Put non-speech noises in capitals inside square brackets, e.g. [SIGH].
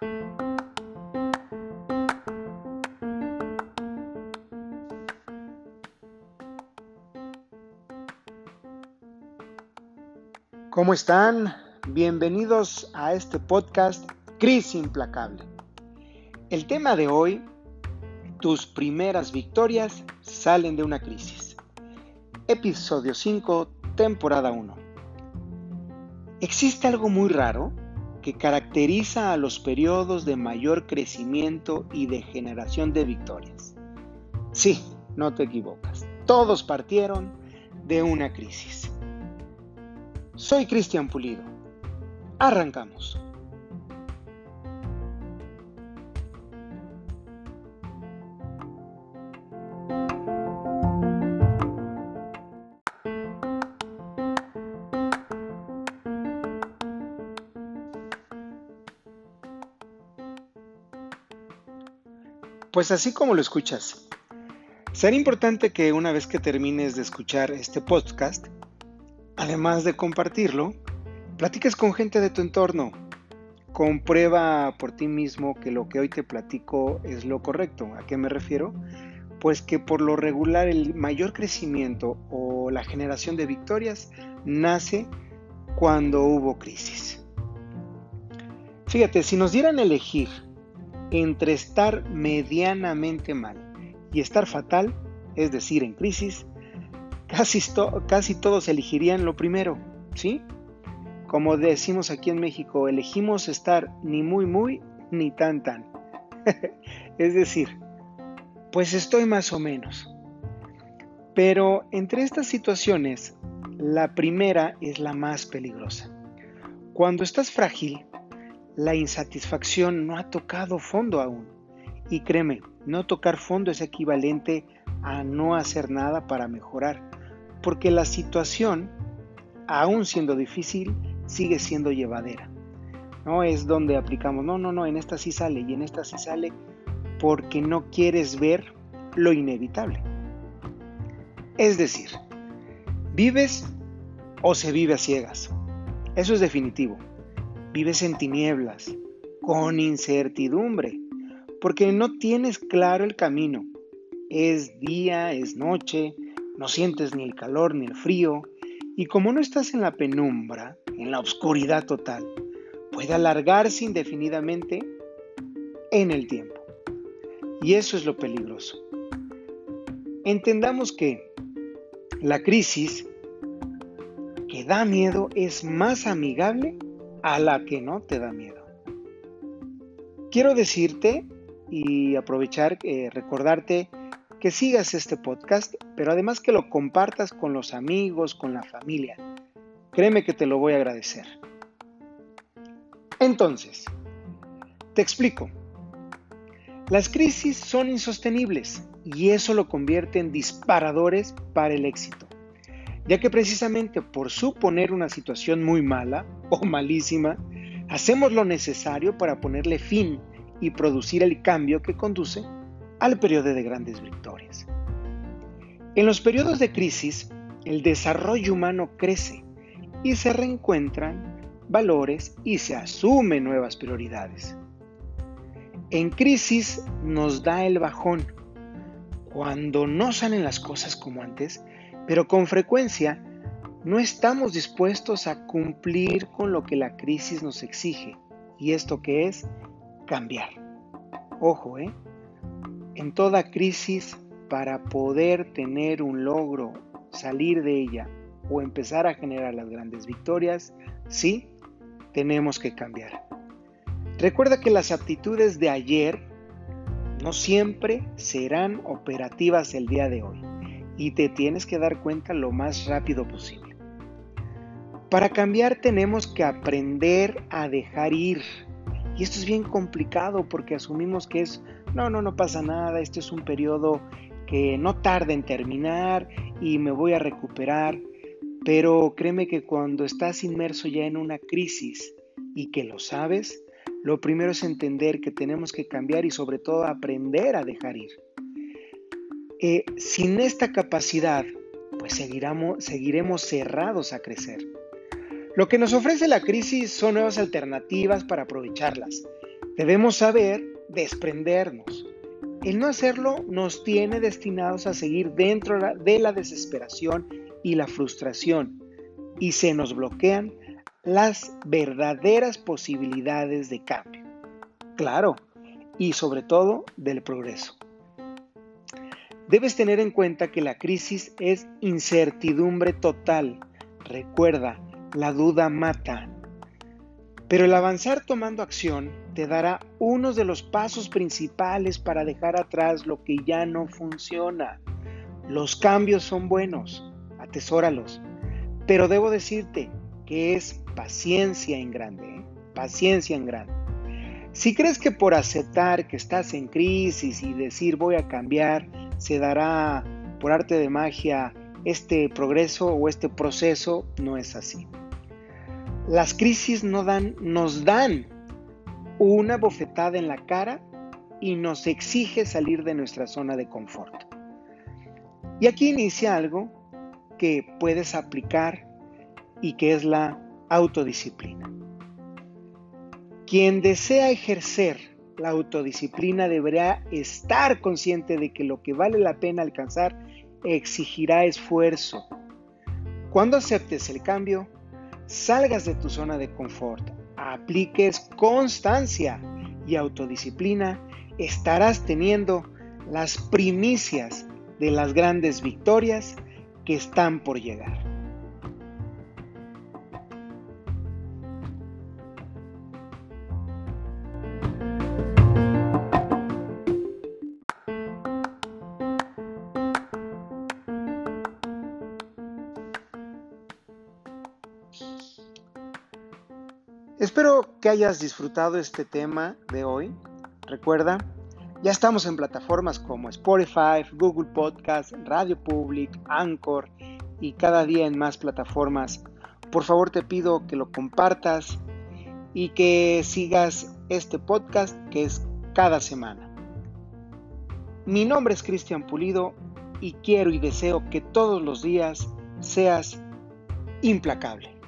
¿Cómo están? Bienvenidos a este podcast Crisis Implacable. El tema de hoy, tus primeras victorias salen de una crisis. Episodio 5, temporada 1. Existe algo muy raro que caracteriza a los periodos de mayor crecimiento y de generación de victorias. Sí, no te equivocas. Todos partieron de una crisis. Soy Cristian Pulido. Arrancamos. Pues así como lo escuchas. Será importante que una vez que termines de escuchar este podcast, además de compartirlo, platiques con gente de tu entorno. Comprueba por ti mismo que lo que hoy te platico es lo correcto. ¿A qué me refiero? Pues que por lo regular el mayor crecimiento o la generación de victorias nace cuando hubo crisis. Fíjate, si nos dieran elegir entre estar medianamente mal y estar fatal, es decir, en crisis, casi, casi todos elegirían lo primero, ¿sí? Como decimos aquí en México, elegimos estar ni muy muy ni tan tan. [LAUGHS] es decir, pues estoy más o menos. Pero entre estas situaciones, la primera es la más peligrosa. Cuando estás frágil, la insatisfacción no ha tocado fondo aún. Y créeme, no tocar fondo es equivalente a no hacer nada para mejorar, porque la situación, aún siendo difícil, sigue siendo llevadera. No es donde aplicamos, no, no, no, en esta sí sale y en esta sí sale porque no quieres ver lo inevitable. Es decir, vives o se vive a ciegas. Eso es definitivo. Vives en tinieblas, con incertidumbre, porque no tienes claro el camino. Es día, es noche, no sientes ni el calor ni el frío, y como no estás en la penumbra, en la oscuridad total, puede alargarse indefinidamente en el tiempo. Y eso es lo peligroso. Entendamos que la crisis que da miedo es más amigable a la que no te da miedo. Quiero decirte y aprovechar, eh, recordarte que sigas este podcast, pero además que lo compartas con los amigos, con la familia. Créeme que te lo voy a agradecer. Entonces, te explico. Las crisis son insostenibles y eso lo convierte en disparadores para el éxito ya que precisamente por suponer una situación muy mala o malísima, hacemos lo necesario para ponerle fin y producir el cambio que conduce al periodo de grandes victorias. En los periodos de crisis, el desarrollo humano crece y se reencuentran valores y se asumen nuevas prioridades. En crisis nos da el bajón. Cuando no salen las cosas como antes, pero con frecuencia no estamos dispuestos a cumplir con lo que la crisis nos exige. ¿Y esto qué es? Cambiar. Ojo, ¿eh? En toda crisis, para poder tener un logro, salir de ella o empezar a generar las grandes victorias, sí, tenemos que cambiar. Recuerda que las aptitudes de ayer no siempre serán operativas el día de hoy y te tienes que dar cuenta lo más rápido posible. Para cambiar tenemos que aprender a dejar ir. Y esto es bien complicado porque asumimos que es, no, no, no pasa nada, este es un periodo que no tarda en terminar y me voy a recuperar. Pero créeme que cuando estás inmerso ya en una crisis y que lo sabes, lo primero es entender que tenemos que cambiar y sobre todo aprender a dejar ir. Eh, sin esta capacidad, pues seguiremos, seguiremos cerrados a crecer. Lo que nos ofrece la crisis son nuevas alternativas para aprovecharlas, Debemos saber desprendernos. El no hacerlo nos tiene destinados a seguir dentro de la desesperación y la frustración y se nos bloquean las verdaderas posibilidades de cambio. Claro, y sobre todo del progreso. Debes tener en cuenta que la crisis es incertidumbre total. Recuerda, la duda mata. Pero el avanzar tomando acción te dará uno de los pasos principales para dejar atrás lo que ya no funciona. Los cambios son buenos, atesóralos. Pero debo decirte que es paciencia en grande, ¿eh? paciencia en grande. Si crees que por aceptar que estás en crisis y decir voy a cambiar, se dará por arte de magia este progreso o este proceso, no es así. Las crisis nos dan una bofetada en la cara y nos exige salir de nuestra zona de confort. Y aquí inicia algo que puedes aplicar y que es la autodisciplina. Quien desea ejercer la autodisciplina deberá estar consciente de que lo que vale la pena alcanzar exigirá esfuerzo. Cuando aceptes el cambio, salgas de tu zona de confort, apliques constancia y autodisciplina, estarás teniendo las primicias de las grandes victorias que están por llegar. Espero que hayas disfrutado este tema de hoy. Recuerda, ya estamos en plataformas como Spotify, Google Podcast, Radio Public, Anchor y cada día en más plataformas. Por favor te pido que lo compartas y que sigas este podcast que es cada semana. Mi nombre es Cristian Pulido y quiero y deseo que todos los días seas implacable.